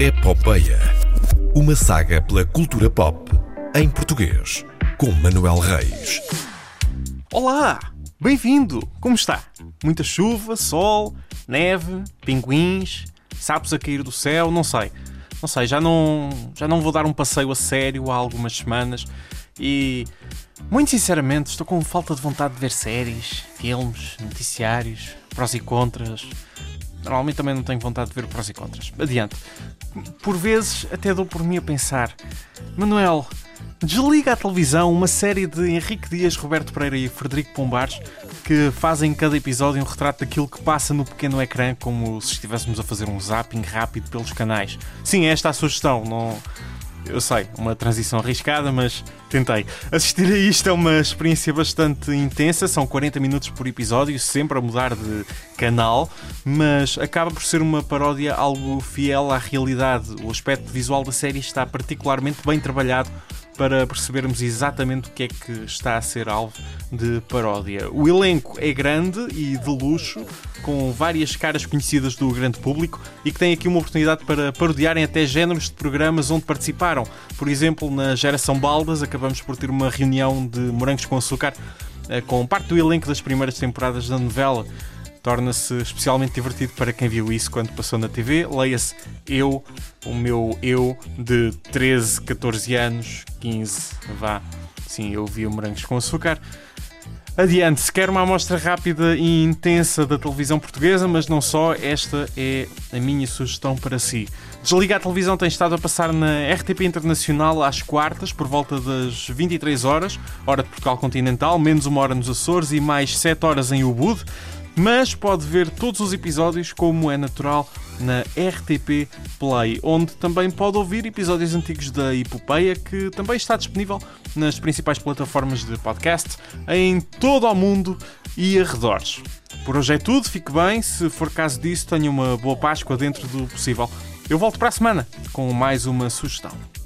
Epopeia. Uma saga pela cultura pop em português, com Manuel Reis. Olá! Bem-vindo! Como está? Muita chuva, sol, neve, pinguins, sapos a cair do céu, não sei. Não sei, já não, já não vou dar um passeio a sério há algumas semanas e, muito sinceramente, estou com falta de vontade de ver séries, filmes, noticiários, prós e contras. Normalmente também não tenho vontade de ver prós e contras. Adiante. Por vezes até dou por mim a pensar: Manuel, desliga a televisão uma série de Henrique Dias, Roberto Pereira e Frederico Pombares que fazem em cada episódio um retrato daquilo que passa no pequeno ecrã, como se estivéssemos a fazer um zapping rápido pelos canais. Sim, esta é a sugestão. Não, eu sei, uma transição arriscada, mas tentei. Assistir a isto é uma experiência bastante intensa, são 40 minutos por episódio, sempre a mudar de canal, mas acaba por ser uma paródia algo fiel à realidade. O aspecto visual da série está particularmente bem trabalhado para percebermos exatamente o que é que está a ser alvo de paródia. O elenco é grande e de luxo, com várias caras conhecidas do grande público e que tem aqui uma oportunidade para parodiarem até géneros de programas onde participaram. Por exemplo, na Geração Baldas, acabamos por ter uma reunião de morangos com açúcar eh, com parte do elenco das primeiras temporadas da novela torna-se especialmente divertido para quem viu isso quando passou na TV. Leia-se eu, o meu eu de 13, 14 anos, 15, vá. Sim, eu vi o Morangos com Açúcar. Adiante, se quer uma amostra rápida e intensa da televisão portuguesa, mas não só, esta é a minha sugestão para si. Desliga a televisão tem estado a passar na RTP Internacional às quartas, por volta das 23 horas, hora de Portugal Continental, menos uma hora nos Açores e mais 7 horas em Ubud mas pode ver todos os episódios como é natural na RTP Play, onde também pode ouvir episódios antigos da Epopeia, que também está disponível nas principais plataformas de podcast em todo o mundo e arredores. Por hoje é tudo, fique bem, se for caso disso, tenha uma boa Páscoa dentro do possível. Eu volto para a semana com mais uma sugestão.